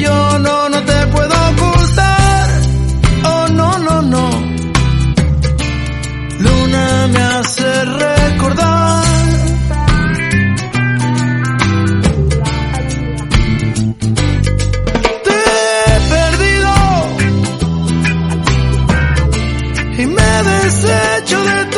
yo no, no te puedo ocultar. Oh, no, no, no. Luna me hace recordar. Te he perdido y me desecho de todo.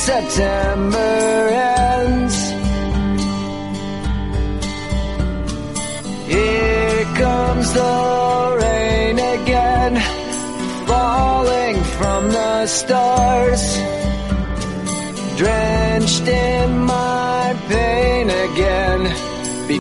September ends. Here comes the rain again, falling from the stars, drenched in my.